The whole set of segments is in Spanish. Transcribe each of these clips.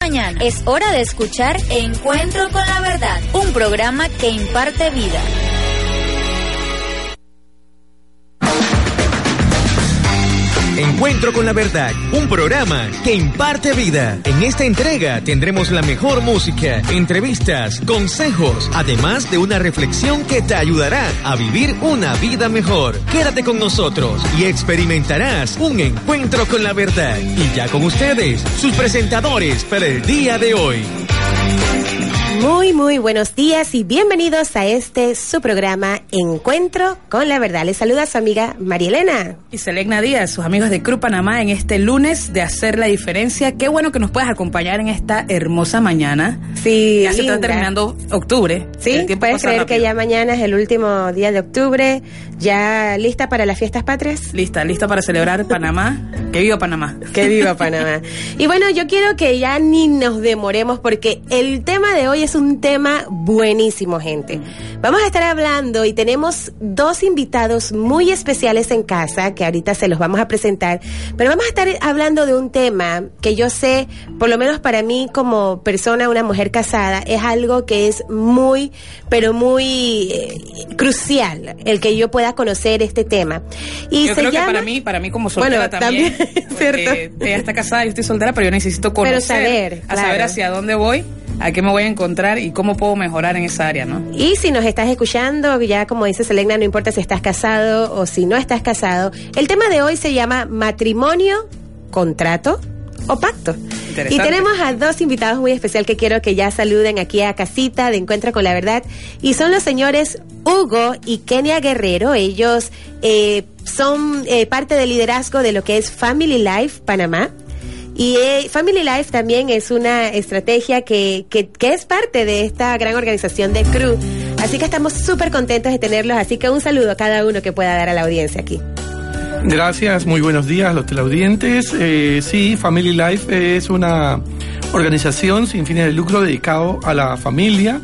Mañana es hora de escuchar Encuentro con la Verdad, un programa que imparte vida. Encuentro con la Verdad, un programa que imparte vida. En esta entrega tendremos la mejor música, entrevistas, consejos, además de una reflexión que te ayudará a vivir una vida mejor. Quédate con nosotros y experimentarás un encuentro con la verdad. Y ya con ustedes, sus presentadores para el día de hoy. Muy, muy buenos días y bienvenidos a este su programa Encuentro con la Verdad. Les saluda su amiga María Elena. Y Selegna Díaz, sus amigos de Cru Panamá, en este lunes de hacer la diferencia. Qué bueno que nos puedas acompañar en esta hermosa mañana. Sí, Ya se está terminando octubre. Sí, puedes creer que ya mañana es el último día de octubre, ya lista para las fiestas patrias. Lista, lista para celebrar Panamá. Que viva Panamá. Que viva Panamá. Y bueno, yo quiero que ya ni nos demoremos porque el tema de hoy es un tema buenísimo, gente. Vamos a estar hablando y tenemos dos invitados muy especiales en casa que ahorita se los vamos a presentar, pero vamos a estar hablando de un tema que yo sé, por lo menos para mí como persona, una mujer casada, es algo que es muy, pero muy eh, crucial el que yo pueda conocer este tema. Y yo se creo llama... que para mí, para mí como soltera Bueno, también, también, porque ella está casada, yo estoy soltera, pero yo necesito conocer, saber, a saber hacia dónde voy, a qué me voy a encontrar y cómo puedo mejorar en esa área, ¿no? Y si nos estás escuchando, ya como dice Selena, no importa si estás casado o si no estás casado, el tema de hoy se llama matrimonio, contrato o pacto. Interesante. Y tenemos a dos invitados muy especial que quiero que ya saluden aquí a casita de Encuentro con la Verdad. Y son los señores Hugo y Kenia Guerrero. Ellos eh, son eh, parte del liderazgo de lo que es Family Life Panamá. Y eh, Family Life también es una estrategia que, que, que es parte de esta gran organización de Crew. Así que estamos súper contentos de tenerlos. Así que un saludo a cada uno que pueda dar a la audiencia aquí. Gracias, muy buenos días a los teleaudientes. Eh, sí, Family Life es una organización sin fines de lucro dedicado a la familia,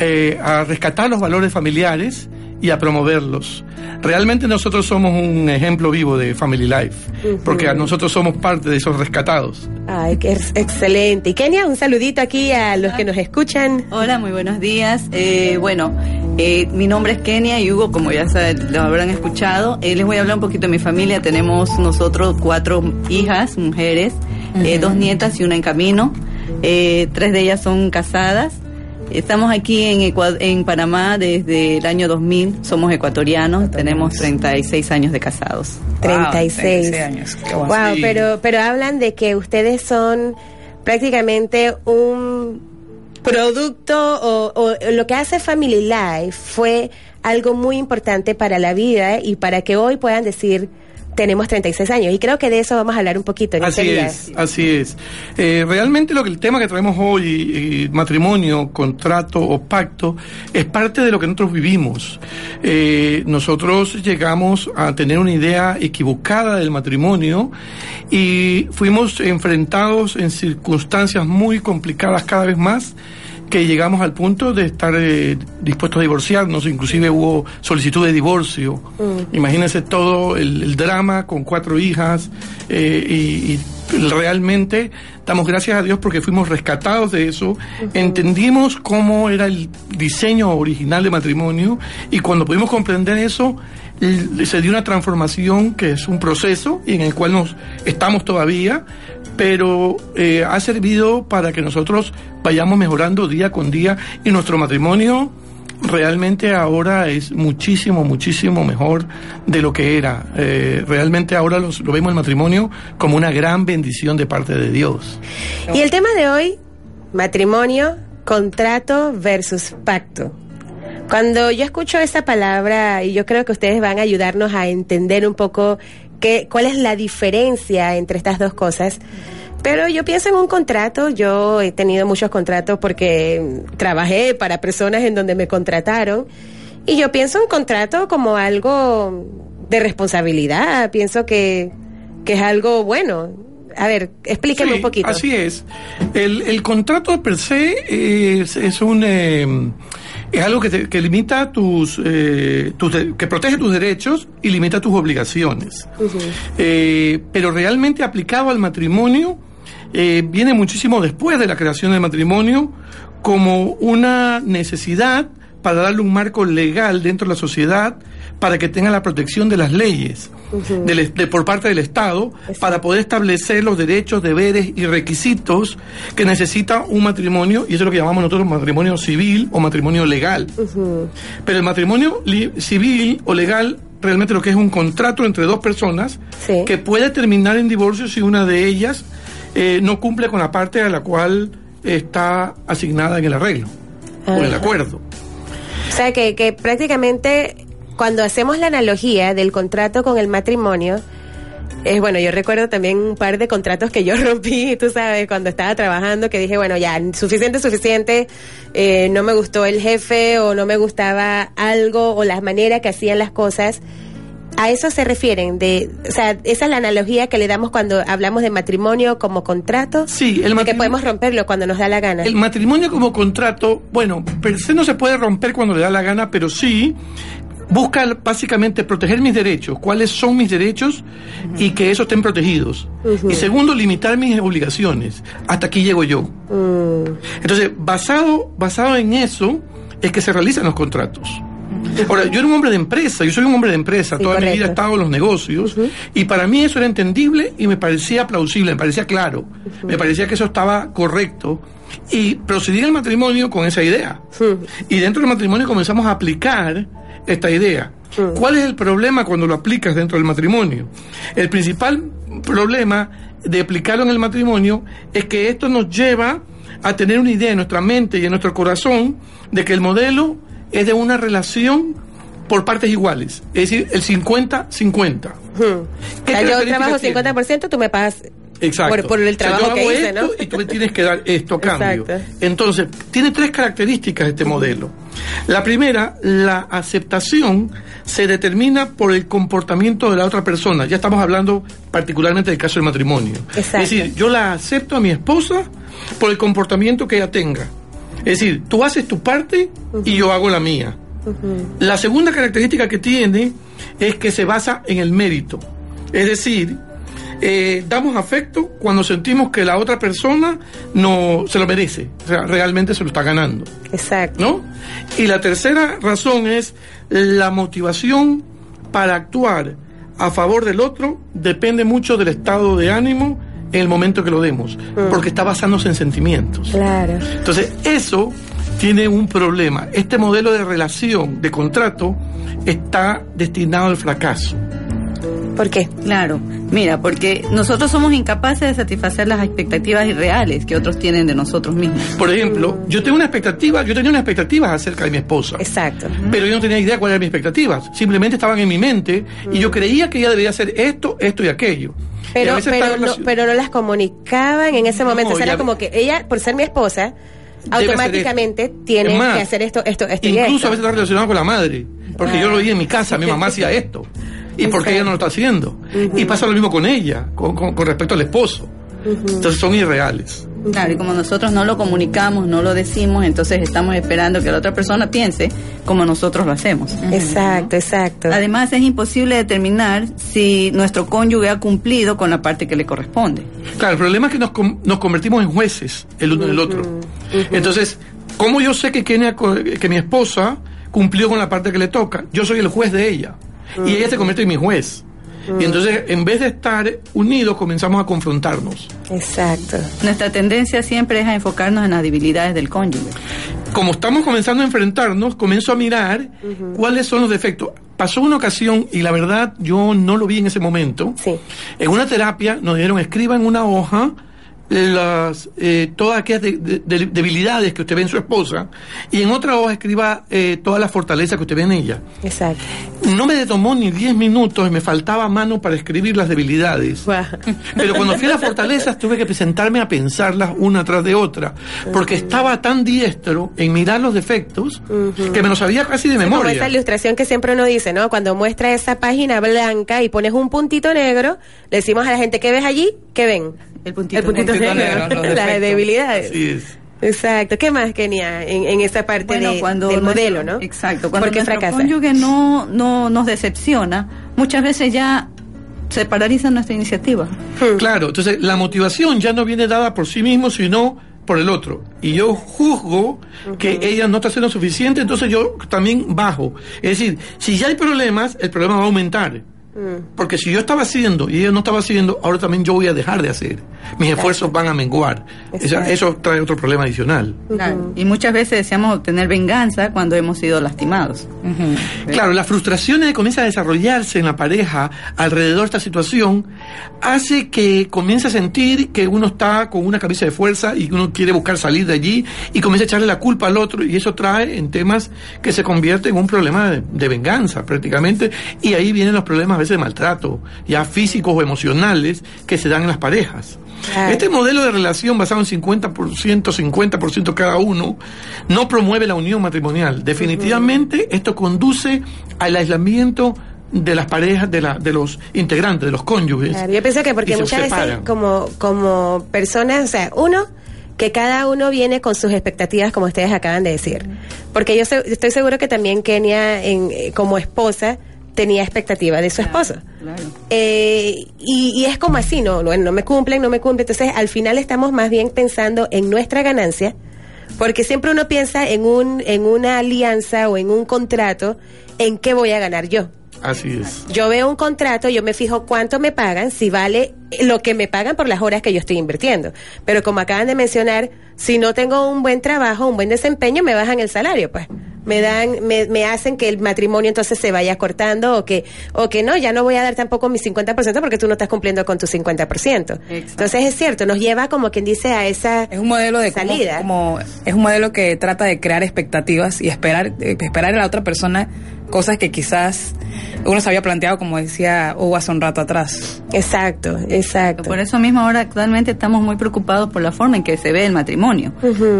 eh, a rescatar los valores familiares y a promoverlos. Realmente nosotros somos un ejemplo vivo de Family Life, porque a nosotros somos parte de esos rescatados. Ay, que es excelente. Y Kenia, un saludito aquí a los que nos escuchan. Hola, muy buenos días. Eh, bueno, eh, mi nombre es Kenia y Hugo, como ya se, lo habrán escuchado. Eh, les voy a hablar un poquito de mi familia. Tenemos nosotros cuatro hijas, mujeres, eh, dos nietas y una en camino. Eh, tres de ellas son casadas. Estamos aquí en, en Panamá desde el año 2000. Somos ecuatorianos. Tenemos 36 años de casados. 36. 36 años. Qué. Wow, Sí. pero, pero hablan de que ustedes son prácticamente un producto o, o lo que hace Family Life fue algo muy importante para la vida y para que hoy puedan decir tenemos 36 años. Y creo que de eso vamos a hablar un poquito en Así este día. es, así es. Eh, realmente lo que el tema que traemos hoy, eh, matrimonio, contrato o pacto, es parte de lo que nosotros vivimos. Eh, nosotros llegamos a tener una idea equivocada del matrimonio y fuimos enfrentados en circunstancias muy complicadas cada vez más que llegamos al punto de estar eh, dispuestos a divorciarnos, inclusive hubo solicitud de divorcio. Imagínense todo el, el drama con cuatro hijas eh, y, y realmente damos gracias a Dios porque fuimos rescatados de eso, entendimos cómo era el diseño original de matrimonio y cuando pudimos comprender eso, se dio una transformación que es un proceso y en el cual nos estamos todavía, pero eh, ha servido para que nosotros vayamos mejorando día con día y nuestro matrimonio realmente ahora es muchísimo, muchísimo mejor de lo que era. Eh, realmente ahora los- lo vemos el matrimonio como una gran bendición de parte de Dios. Y el tema de hoy, matrimonio, contrato versus pacto. Cuando yo escucho esa palabra, y yo creo que ustedes van a ayudarnos a entender un poco qué, cuál es la diferencia entre estas dos cosas, Pero yo pienso en un contrato, yo he tenido muchos contratos porque trabajé para personas en donde me contrataron y yo pienso en un contrato como algo de responsabilidad, pienso que, que es algo bueno. A ver, explíqueme Sí, un poquito. Así es. El, el contrato per se es, es un eh, es algo que, te- que limita tus, eh, tus de- que protege tus derechos y limita tus obligaciones. Eh, pero realmente aplicado al matrimonio eh, viene muchísimo después de la creación del matrimonio como una necesidad para darle un marco legal dentro de la sociedad para que tenga la protección de las leyes de- por parte del Estado para poder establecer los derechos, deberes y requisitos que necesita un matrimonio, y eso es lo que llamamos nosotros matrimonio civil o matrimonio legal. Pero el matrimonio civil o legal realmente lo que es un contrato entre dos personas Sí. que puede terminar en divorcio si una de ellas eh, no cumple con la parte a la cual está asignada en el arreglo o en el Ajá. acuerdo. O sea, que, que prácticamente cuando hacemos la analogía del contrato con el matrimonio, es bueno, yo recuerdo también un par de contratos que yo rompí, tú sabes, cuando estaba trabajando, que dije, bueno, ya, suficiente, suficiente, eh, no me gustó el jefe o no me gustaba algo o la manera que hacían las cosas. A eso se refieren, de, o sea, esa es la analogía que le damos cuando hablamos de matrimonio como contrato, Sí, el de que matrimonio- podemos romperlo cuando nos da la gana. El matrimonio como contrato, bueno, per se no se puede romper cuando le da la gana, pero sí busca básicamente proteger mis derechos, cuáles son mis derechos y que esos estén protegidos. Y segundo, limitar mis obligaciones. Hasta aquí llego yo. Mm, Entonces, basado, basado en eso, es que se realizan los contratos. Ahora, yo era un hombre de empresa, yo soy un hombre de empresa, Sí, toda mi vida he estado en los negocios, y para mí eso era entendible y me parecía plausible, me parecía claro, me parecía que eso estaba correcto, y procedí al matrimonio con esa idea. Y dentro del matrimonio comenzamos a aplicar esta idea. ¿Cuál es el problema cuando lo aplicas dentro del matrimonio? El principal problema de aplicarlo en el matrimonio es que esto nos lleva a tener una idea en nuestra mente y en nuestro corazón de que el modelo es de una relación por partes iguales, es decir, el 50-50. O ¿Qué sea, yo trabajo tiene? 50%, tú me pagas Exacto. por, por el O sea, trabajo que hago hice, esto ¿no? Y tú me tienes que dar esto a cambio. Exacto. Entonces, tiene tres características este modelo. La primera, la aceptación se determina por el comportamiento de la otra persona. Ya estamos hablando particularmente del caso del matrimonio. Exacto. Es decir, yo la acepto a mi esposa por el comportamiento que ella tenga. Es decir, tú haces tu parte y yo hago la mía. La segunda característica que tiene es que se basa en el mérito. Es decir, eh, damos afecto cuando sentimos que la otra persona no se lo merece, o sea, realmente se lo está ganando, Exacto. ¿no? Y la tercera razón es la motivación para actuar a favor del otro depende mucho del estado de ánimo en el momento que lo demos, porque está basándose en sentimientos. Claro. Entonces, eso tiene un problema. Este modelo de relación, de contrato, está destinado al fracaso. ¿Por qué? Claro, mira, porque nosotros somos incapaces de satisfacer las expectativas irreales que otros tienen de nosotros mismos. Por ejemplo, yo tengo una expectativa, yo tenía unas expectativas acerca de mi esposa. Exacto. Pero yo no tenía idea cuáles eran mis expectativas. Simplemente estaban en mi mente y yo creía que ella debía hacer esto, esto y aquello. Y Pero, pero, no, pero no las comunicaban en ese momento. No, o sea, era como que ella, por ser mi esposa, automáticamente tiene que hacer esto, esto, esto y Incluso esto. a veces está relacionado con la madre. Porque yo lo vi en mi casa, mi mamá hacía esto. ¿Y por qué ella no lo está haciendo? Y pasa lo mismo con ella, con, con- con respecto al esposo. Entonces son irreales. Claro, y como nosotros no lo comunicamos, no lo decimos, entonces estamos esperando que la otra persona piense como nosotros lo hacemos. Exacto, exacto. Además, es imposible determinar si nuestro cónyuge ha cumplido con la parte que le corresponde. Claro, el problema es que nos, com- nos convertimos en jueces el uno del otro. Entonces, ¿cómo yo sé que, que mi esposa cumplió con la parte que le toca? Yo soy el juez de ella. Y ella se convierte en mi juez. Y entonces, en vez de estar unidos, comenzamos a confrontarnos. Exacto. Nuestra tendencia siempre es a enfocarnos en las debilidades del cónyuge. Como estamos comenzando a enfrentarnos, comienzo a mirar cuáles son los defectos. Pasó una ocasión, y la verdad yo no lo vi en ese momento. Sí. En una terapia nos dijeron, escriba en una hoja las eh, todas aquellas de- de- de- debilidades que usted ve en su esposa y en otra hoja escriba eh, todas las fortalezas que usted ve en ella. Exacto. No me tomó ni 10 minutos y me faltaba mano para escribir las debilidades. Pero cuando fui a las fortalezas tuve que presentarme a pensarlas una tras de otra, porque estaba tan diestro en mirar los defectos que me los sabía casi de memoria. esa ilustración que siempre uno dice, ¿no? Cuando muestra esa página blanca y pones un puntito negro, le decimos a la gente, ¿qué ves allí? ¿Qué ven? El puntito, El puntito negro, negro, los las debilidades. Así es. Exacto. ¿Qué más, Kenia, en, en esa parte Bueno, de- cuando del nuestro- modelo, no? Exacto. Cuando ¿Por qué nuestro fracasa? cónyuge no, no nos decepciona, muchas veces ya se paraliza nuestra iniciativa. Hmm. Claro, entonces la motivación ya no viene dada por sí mismo, sino por el otro. Y yo juzgo que ella no está haciendo suficiente, entonces yo también bajo. Es decir, si ya hay problemas, el problema va a aumentar. Porque si yo estaba haciendo y ella no estaba haciendo, ahora también yo voy a dejar de hacer. Mis esfuerzos van a menguar. Eso trae otro problema adicional. Claro. Y muchas veces deseamos obtener venganza cuando hemos sido lastimados. Claro, la frustración que comienza a desarrollarse en la pareja alrededor de esta situación hace que comience a sentir que uno está con una camisa de fuerza y que uno quiere buscar salir de allí y comienza a echarle la culpa al otro y eso trae en temas que se convierte en un problema de, de venganza prácticamente y ahí vienen los problemas veces de maltrato, ya físicos o emocionales que se dan en las parejas. Claro. Este modelo de relación basado en 50%, 50% cada uno, no promueve la unión matrimonial. Definitivamente esto conduce al aislamiento de las parejas, de, la, de los integrantes, de los cónyuges. Claro, yo pienso que porque muchas veces como, como personas, o sea, uno, que cada uno viene con sus expectativas, como ustedes acaban de decir. Porque yo se- estoy seguro que también Kenia, en, eh, como esposa, tenía expectativas de su esposo. Claro. Eh, y, y es como así, no, no, no me cumplen, no me cumplen. Entonces, al final estamos más bien pensando en nuestra ganancia, porque siempre uno piensa en, un, en una alianza o en un contrato, en qué voy a ganar yo. Así es. Yo veo un contrato, yo me fijo cuánto me pagan, si vale lo que me pagan por las horas que yo estoy invirtiendo. Pero como acaban de mencionar, si no tengo un buen trabajo, un buen desempeño, me bajan el salario, pues. Me dan, me, me hacen que el matrimonio entonces se vaya cortando o que, o que no, ya no voy a dar tampoco mi 50% porque tú no estás cumpliendo con tu 50%. Entonces es cierto, nos lleva como quien dice a esa Es un modelo de salida. como es un modelo que trata de crear expectativas y esperar eh, esperar a la otra persona cosas que quizás uno se había planteado como decía Hugo hace un rato atrás. Exacto, exacto. Por eso mismo ahora actualmente estamos muy preocupados por la forma en que se ve el matrimonio,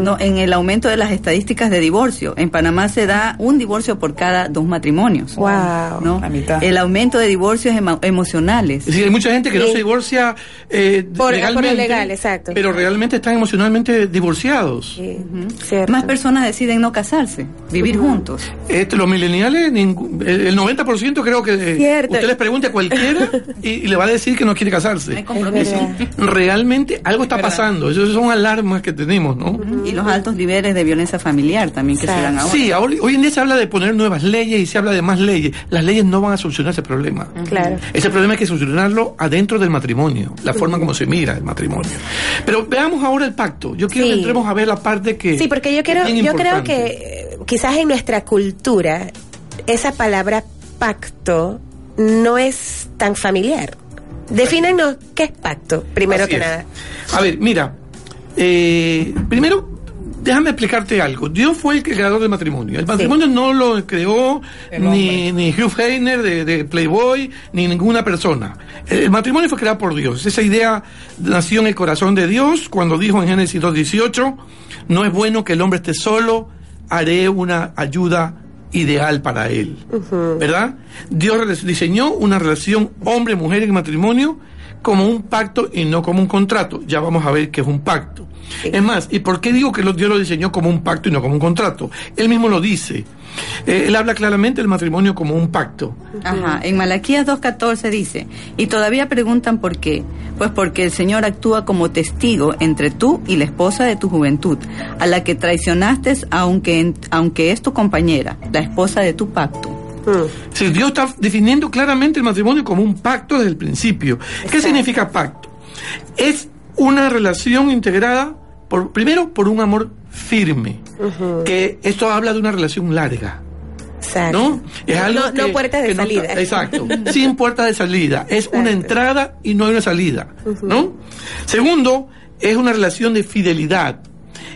¿no? en el aumento de las estadísticas de divorcio. En Panamá se da un divorcio por cada dos matrimonios. Wow. ¿no? La mitad. El aumento de divorcios emo- emocionales. Es decir, hay mucha gente que no se divorcia eh, Por- por lo legalmente, legal, exacto. pero realmente están emocionalmente divorciados. Sí. Más personas deciden no casarse, vivir juntos. Este, los millennials, ningún- el el 90% creo que eh, Cierto. usted les pregunte a cualquiera y, y le va a decir que no quiere casarse. Es Realmente algo está Verdad. pasando. Esas son alarmas que tenemos, ¿no? Y los altos niveles de violencia familiar también que se dan ahora. Sí, ahora- hoy en día se habla de poner nuevas leyes y se habla de más leyes. Las leyes no van a solucionar ese problema. Claro. Ese problema hay que solucionarlo adentro del matrimonio, la forma como se mira el matrimonio. Pero veamos ahora el pacto. Yo quiero Sí. que entremos a ver la parte que. Sí, porque yo quiero, yo creo que eh, quizás en nuestra cultura esa palabra pacto no es tan familiar. Defínanos qué es pacto, primero Así que es. nada. A ver, mira. eh, primero, déjame explicarte algo. Dios fue el creador del matrimonio. El matrimonio no lo creó ni, ni Hugh Hefner de, de Playboy, ni ninguna persona. El, el matrimonio fue creado por Dios. Esa idea nació en el corazón de Dios cuando dijo en Génesis 2.18, no es bueno que el hombre esté solo, haré una ayuda ideal para él. ¿Verdad? Dios diseñó una relación hombre-mujer en matrimonio como un pacto y no como un contrato. Ya vamos a ver qué es un pacto. Es más, ¿y por qué digo que lo- Dios lo diseñó como un pacto y no como un contrato? Él mismo lo dice. Eh, él habla claramente del matrimonio como un pacto. Ajá, en Malaquías 2.14 dice, y todavía preguntan por qué. Pues porque el Señor actúa como testigo entre tú y la esposa de tu juventud, a la que traicionaste aunque, en- aunque es tu compañera, la esposa de tu pacto. Mm, Si Dios está definiendo claramente el matrimonio como un pacto desde el principio. ¿Qué significa pacto? Es una relación integrada, por, primero, por un amor firme. Que esto habla de una relación larga. Exacto. ¿No? Es algo no, no que- puertas de salida. exacto. Sin puerta de salida. Es una entrada y no hay una salida. ¿No? Segundo, es una relación de fidelidad,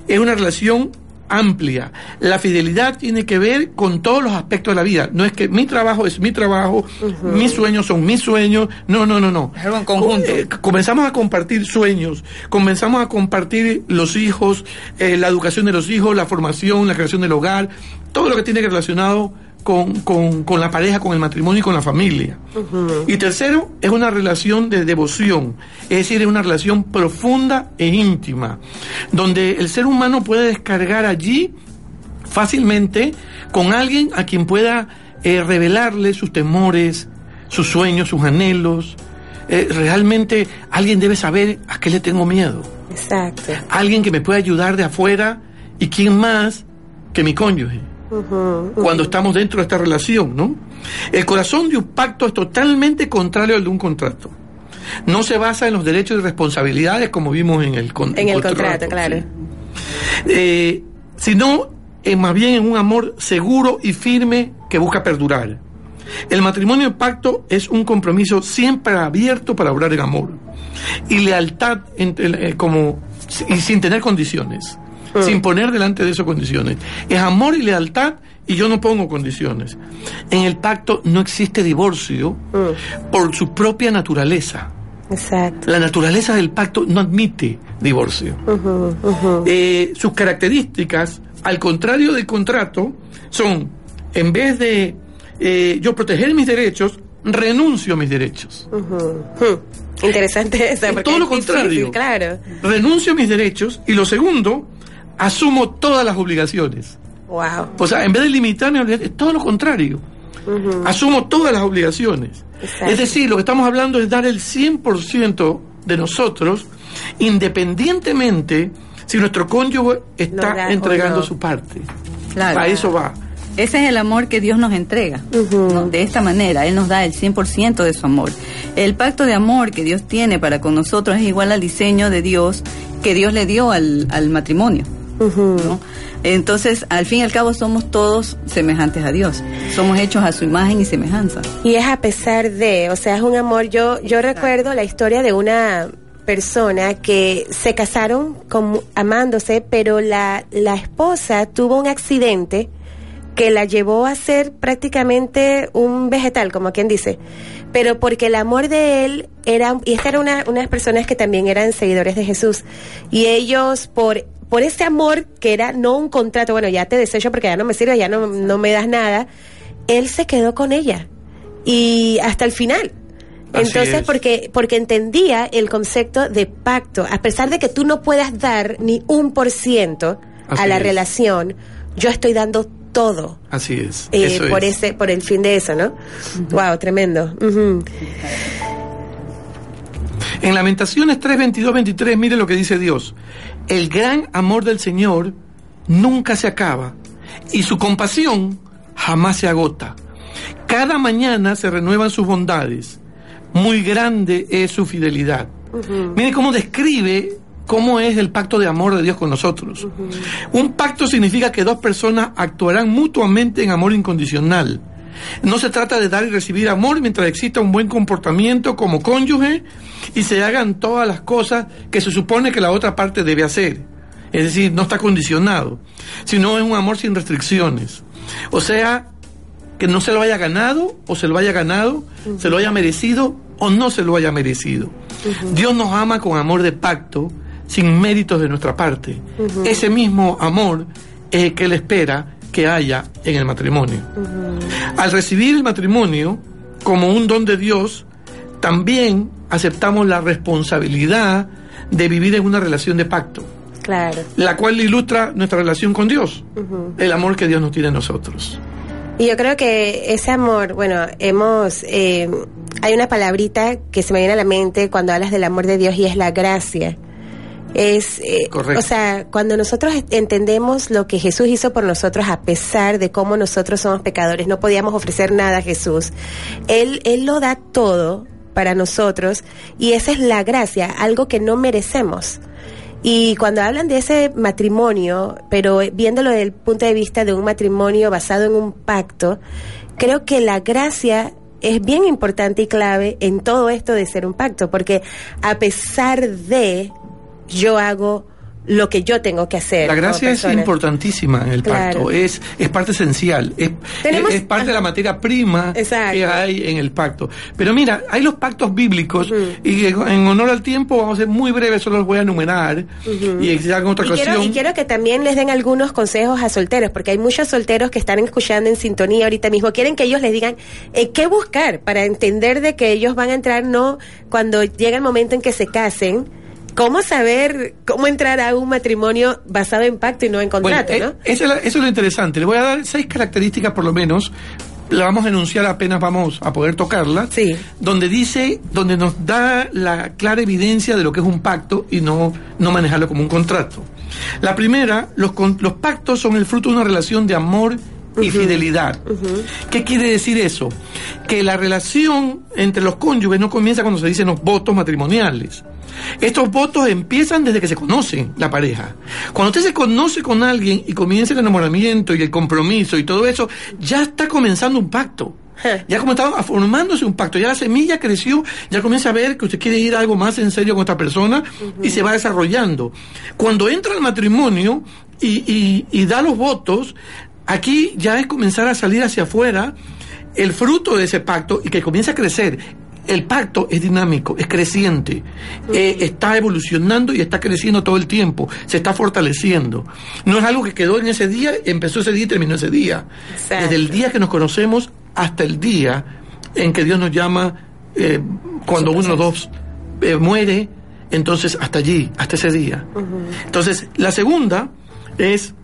es una relación amplia. La fidelidad tiene que ver con todos los aspectos de la vida. No es que mi trabajo es mi trabajo, mis sueños son mis sueños. No, no, no, no. Es algo en conjunto. Eh, comenzamos a compartir sueños, comenzamos a compartir los hijos, eh, la educación de los hijos, la formación, la creación del hogar, todo lo que tiene que relacionado con, con, con la pareja, con el matrimonio y con la familia. Y tercero, es una relación de devoción, es decir, es una relación profunda e íntima, donde el ser humano puede descargar allí fácilmente con alguien a quien pueda eh, revelarle sus temores, sus sueños, sus anhelos. Eh, realmente alguien debe saber a qué le tengo miedo. Exacto. Alguien que me pueda ayudar de afuera y quién más que mi cónyuge cuando estamos dentro de esta relación, ¿no? El corazón de un pacto es totalmente contrario al de un contrato. No se basa en los derechos y responsabilidades como vimos en el, con- En el contrato, claro. sí. Eh, sino eh, más bien en un amor seguro y firme que busca perdurar. El matrimonio de pacto es un compromiso siempre abierto para obrar en amor y lealtad entre- eh, como y sin tener condiciones, sin poner delante de eso condiciones. Es amor y lealtad y yo no pongo condiciones. En el pacto no existe divorcio por su propia naturaleza. Exacto. La naturaleza del pacto no admite divorcio. Eh, sus características, al contrario del contrato, son, en vez de eh, yo proteger mis derechos, renuncio a mis derechos. Interesante esa. Es todo lo difícil, contrario. Claro. Renuncio a mis derechos y lo segundo, asumo todas las obligaciones. Wow. O sea, en vez de limitarme es todo lo contrario. Asumo todas las obligaciones. Exacto. Es decir, lo que estamos hablando es dar el 100% de nosotros, independientemente si nuestro cónyuge está da entregando no. su parte. Claro. A eso va. Ese es el amor que Dios nos entrega. ¿no? De esta manera, Él nos da el 100% de su amor. El pacto de amor que Dios tiene para con nosotros es igual al diseño de Dios que Dios le dio al, al matrimonio. ¿No? Entonces, al fin y al cabo, somos todos semejantes a Dios. Somos hechos a su imagen y semejanza. Y es a pesar de, o sea, es un amor. Yo, yo recuerdo la historia de una persona que se casaron amándose, pero la, la esposa tuvo un accidente que la llevó a ser prácticamente un vegetal, como quien dice. Pero porque el amor de él era, y esta era una, unas personas que también eran seguidores de Jesús, y ellos por, por ese amor que era no un contrato, bueno, ya te desecho porque ya no me sirve, ya no, no me das nada, él se quedó con ella. Y hasta el final. Así Entonces, es. porque, porque entendía el concepto de pacto. A pesar de que tú no puedas dar ni un por ciento a la es. relación, yo estoy dando todo. Así es. eh, eso por es. ese por el fin de eso, ¿no? Wow, tremendo. En Lamentaciones 3, 22, 23, mire lo que dice Dios. El gran amor del Señor nunca se acaba y su compasión jamás se agota. Cada mañana se renuevan sus bondades. Muy grande es su fidelidad. Mire cómo describe cómo es el pacto de amor de Dios con nosotros. Un pacto significa que dos personas actuarán mutuamente en amor incondicional. No se trata de dar y recibir amor mientras exista un buen comportamiento como cónyuge y se hagan todas las cosas que se supone que la otra parte debe hacer. Es decir, no está condicionado, sino es un amor sin restricciones. O sea, que no se lo haya ganado o se lo haya ganado, se lo haya merecido o no se lo haya merecido. Dios nos ama con amor de pacto, sin méritos de nuestra parte. Ese mismo amor es el que Él espera que haya en el matrimonio. Al recibir el matrimonio como un don de Dios, también aceptamos la responsabilidad de vivir en una relación de pacto, Claro. la cual ilustra nuestra relación con Dios, el amor que Dios nos tiene a nosotros. Y yo creo que ese amor, bueno, hemos, eh, hay una palabrita que se me viene a la mente cuando hablas del amor de Dios y es la gracia. Es, eh, o sea, cuando nosotros entendemos lo que Jesús hizo por nosotros, a pesar de cómo nosotros somos pecadores, no podíamos ofrecer nada a Jesús. Él, él lo da todo para nosotros y esa es la gracia, algo que no merecemos. Y cuando hablan de ese matrimonio, pero viéndolo desde el punto de vista de un matrimonio basado en un pacto, creo que la gracia es bien importante y clave en todo esto de ser un pacto, porque a pesar de yo hago lo que yo tengo que hacer. La gracia es importantísima en el Claro. pacto, es, es parte esencial, es, parte de la materia prima Exacto. que hay en el pacto. Pero mira, hay los pactos bíblicos y en honor al tiempo vamos a ser muy breves, solo los voy a enumerar y en otra Y ocasión. quiero, y quiero que también les den algunos consejos a solteros, porque hay muchos solteros que están escuchando en sintonía ahorita mismo. Quieren que ellos les digan eh, qué buscar para entender de que ellos van a entrar, no cuando llega el momento en que se casen. ¿Cómo saber cómo entrar a un matrimonio basado en pacto y no en Bueno, contrato, eh, no? eso, es la- eso es lo interesante. Le voy a dar seis características por lo menos. La vamos a enunciar apenas vamos a poder tocarla. Sí. Donde dice, donde nos da la clara evidencia de lo que es un pacto y no, no manejarlo como un contrato. La primera, los, los pactos son el fruto de una relación de amor y fidelidad. ¿Qué quiere decir eso? Que la relación entre los cónyuges no comienza cuando se dicen los votos matrimoniales. Estos votos empiezan desde que se conocen la pareja. Cuando usted se conoce con alguien y comienza el enamoramiento y el compromiso y todo eso, ya está comenzando un pacto. Ya como estaba formándose un pacto, ya la semilla creció, ya comienza a ver que usted quiere ir a algo más en serio con esta persona y se va desarrollando. Cuando entra al matrimonio y, y- y da los votos, aquí ya es comenzar a salir hacia afuera el fruto de ese pacto y que comienza a crecer. El pacto es dinámico, es creciente, eh, está evolucionando y está creciendo todo el tiempo, se está fortaleciendo. No es algo que quedó en ese día, empezó ese día y terminó ese día. Exacto. Desde el día que nos conocemos hasta el día en que Dios nos llama, eh, cuando uno o dos eh, muere, entonces hasta allí, hasta ese día. Entonces, la segunda es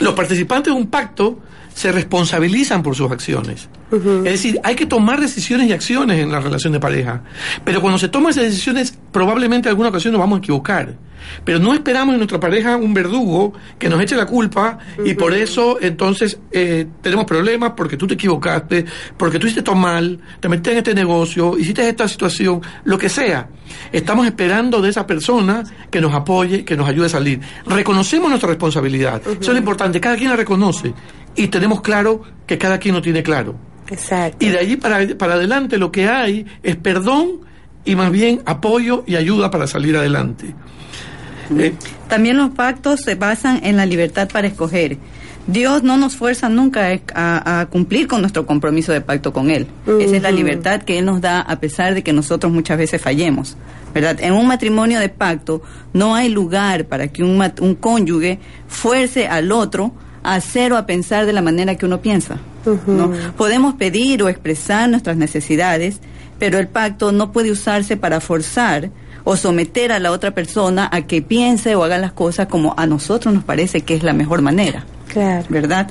los participantes de un pacto se responsabilizan por sus acciones. Es decir, hay que tomar decisiones y acciones en la relación de pareja. Pero cuando se toman esas decisiones, probablemente en alguna ocasión nos vamos a equivocar. Pero no esperamos en nuestra pareja un verdugo que nos eche la culpa y por eso entonces eh, tenemos problemas porque tú te equivocaste, porque tú hiciste todo mal, te metiste en este negocio, hiciste esta situación, lo que sea. Estamos esperando de esa persona que nos apoye, que nos ayude a salir. Reconocemos nuestra responsabilidad. Eso es lo importante. Cada quien la reconoce y tenemos claro que cada quien lo tiene claro. Exacto. Y de allí para, para adelante lo que hay es perdón y más bien apoyo y ayuda para salir adelante. Eh, También los pactos se basan en la libertad para escoger. Dios no nos fuerza nunca a, a cumplir con nuestro compromiso de pacto con Él. Esa es la libertad que Él nos da a pesar de que nosotros muchas veces fallemos. ¿verdad? En un matrimonio de pacto no hay lugar para que un, un cónyuge fuerce al otro a hacer o a pensar de la manera que uno piensa. ¿no? Podemos pedir o expresar nuestras necesidades, pero el pacto no puede usarse para forzar o someter a la otra persona a que piense o haga las cosas como a nosotros nos parece que es la mejor manera. Claro. ¿Verdad?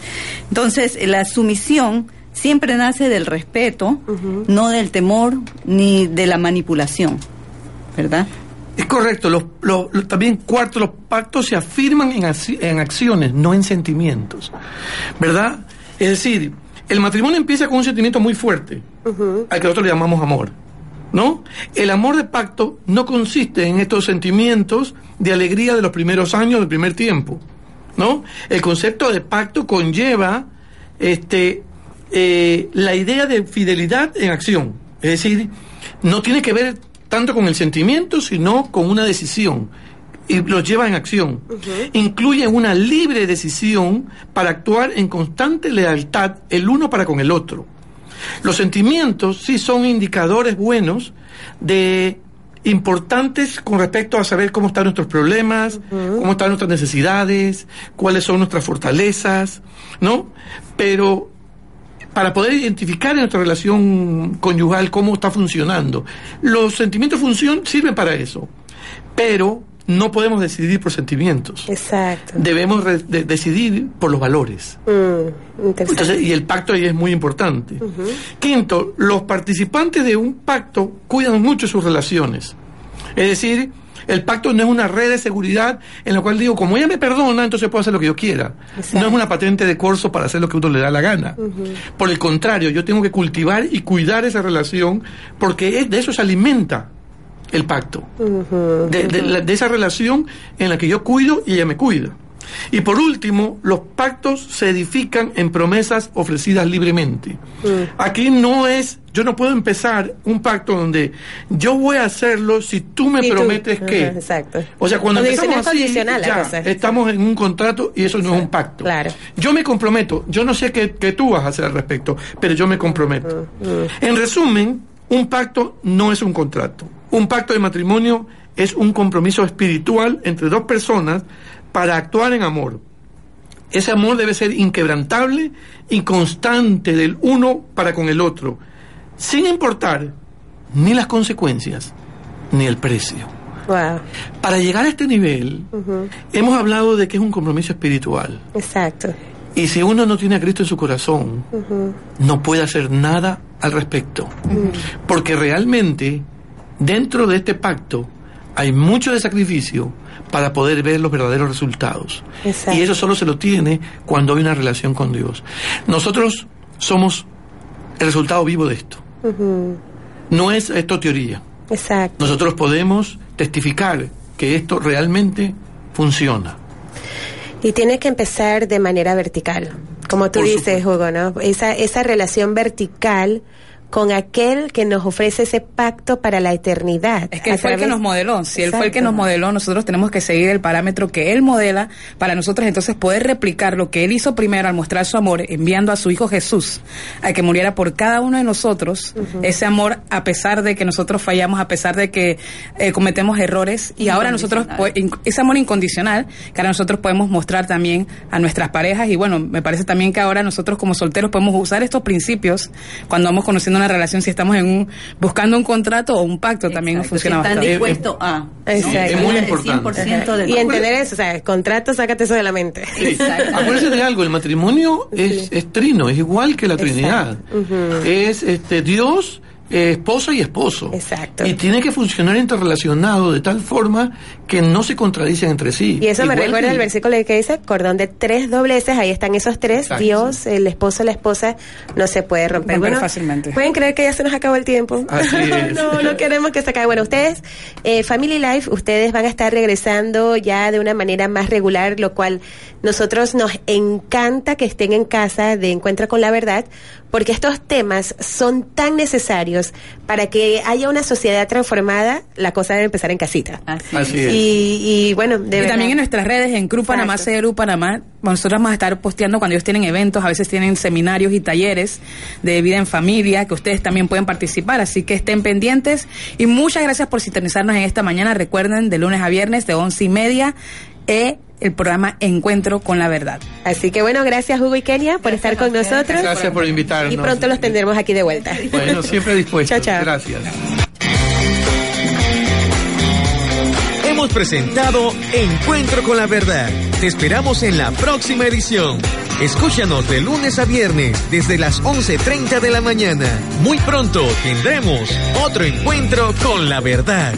Entonces, la sumisión siempre nace del respeto, no del temor ni de la manipulación. ¿Verdad? Es correcto, los, los- los- también cuarto, los pactos se afirman en, en acciones, no en sentimientos, ¿verdad? Es decir, el matrimonio empieza con un sentimiento muy fuerte, al que nosotros le llamamos amor, ¿no? El amor de pacto no consiste en estos sentimientos de alegría de los primeros años, del primer tiempo, ¿no? El concepto de pacto conlleva este, eh, la idea de fidelidad en acción. Es decir, no tiene que ver tanto con el sentimiento, sino con una decisión. Y los lleva en acción. Incluye una libre decisión para actuar en constante lealtad el uno para con el otro. Los sentimientos sí son indicadores buenos de importantes con respecto a saber cómo están nuestros problemas, cómo están nuestras necesidades, cuáles son nuestras fortalezas, ¿no? Pero para poder identificar en nuestra relación conyugal cómo está funcionando. Los sentimientos función, sirven para eso, pero no podemos decidir por sentimientos. Exacto. Debemos de- decidir por los valores. Mm. Entonces, y el pacto ahí es muy importante. Quinto, los participantes de un pacto cuidan mucho sus relaciones. Es decir, el pacto no es una red de seguridad en la cual digo, como ella me perdona, entonces puedo hacer lo que yo quiera. Exacto. No es una patente de corso para hacer lo que uno le da la gana. Por el contrario, yo tengo que cultivar y cuidar esa relación porque de eso se alimenta el pacto. de, de la- de esa relación en la que yo cuido y ella me cuida. Y por último, los pactos se edifican en promesas ofrecidas libremente. Mm. Aquí no es, yo no puedo empezar un pacto donde yo voy a hacerlo si tú me tú- prometes que. Ajá, exacto. O sea, cuando empezamos así, ya, estamos en un contrato y eso no es un pacto. Claro. Yo me comprometo, yo no sé qué, qué tú vas a hacer al respecto, pero yo me comprometo. Mm, En resumen, un pacto no es un contrato. Un pacto de matrimonio es un compromiso espiritual entre dos personas para actuar en amor. Ese amor debe ser inquebrantable y constante del uno para con el otro, sin importar ni las consecuencias ni el precio. Wow. Para llegar a este nivel, hemos hablado de que es un compromiso espiritual. Exacto. Y si uno no tiene a Cristo en su corazón, no puede hacer nada al respecto. Porque realmente, dentro de este pacto, hay mucho de sacrificio para poder ver los verdaderos resultados. Exacto. Y eso solo se lo tiene cuando hay una relación con Dios. Nosotros somos el resultado vivo de esto. No es esto teoría. Exacto. Nosotros podemos testificar que esto realmente funciona. Y tiene que empezar de manera vertical, como tú Por dices, Hugo, ¿no? Esa, esa relación vertical con aquel que nos ofrece ese pacto para la eternidad. Es que él fue el que nos modeló. Si él fue el que nos modeló, nosotros tenemos que seguir el parámetro que él modela para nosotros entonces poder replicar lo que él hizo primero al mostrar su amor, enviando a su hijo Jesús a que muriera por cada uno de nosotros. Ese amor, a pesar de que nosotros fallamos, a pesar de que eh, cometemos errores, y ahora nosotros, ese amor incondicional, que ahora nosotros podemos mostrar también a nuestras parejas. Y bueno, me parece también que ahora nosotros como solteros podemos usar estos principios cuando vamos conociendo una relación, si estamos en un, buscando un contrato o un pacto, también Exacto, si funciona están bastante. dispuestos a. ¿no? Exacto. Es muy importante. 100% del Y entender eso, o sea, el contrato, sácate eso de la mente. Sí. Exacto. Acuérdense de algo, el matrimonio es, es trino, es igual que la Trinidad. Es este Dios, eh, esposa y esposo. Exacto. Y tiene que funcionar interrelacionado de tal forma que no se contradicen entre sí. Y eso me recuerda que- el versículo que dice, cordón de tres dobleces, ahí están esos tres, Exacto. Dios, el esposo, la esposa, no se puede romper. Bueno, fácilmente. pueden creer que ya se nos acabó el tiempo. Así es. no, no queremos que se acabe. Bueno, ustedes, eh, Family Life, ustedes van a estar regresando ya de una manera más regular, lo cual nosotros nos encanta que estén en casa de Encuentra con la Verdad, porque estos temas son tan necesarios para que haya una sociedad transformada, la cosa debe empezar en casita. Así, Así es. Y, y bueno, de y verdad. también en nuestras redes, en Cru Panamá, Exacto. CRU Panamá, nosotros vamos a estar posteando cuando ellos tienen eventos, a veces tienen seminarios y talleres de vida en familia, que ustedes también pueden participar, así que estén pendientes. Y muchas gracias por sintonizarnos en esta mañana. Recuerden, de lunes a viernes, de once y media, eh, el programa Encuentro con la Verdad. Así que bueno, gracias Hugo y Kenia por estar con nosotros. Gracias por invitarnos. Y pronto los tendremos aquí de vuelta. Bueno, siempre dispuesto. Chao, chao. Gracias. Hemos presentado Encuentro con la Verdad. Te esperamos en la próxima edición. Escúchanos de lunes a viernes desde las 11.30 de la mañana. Muy pronto tendremos otro encuentro con la verdad.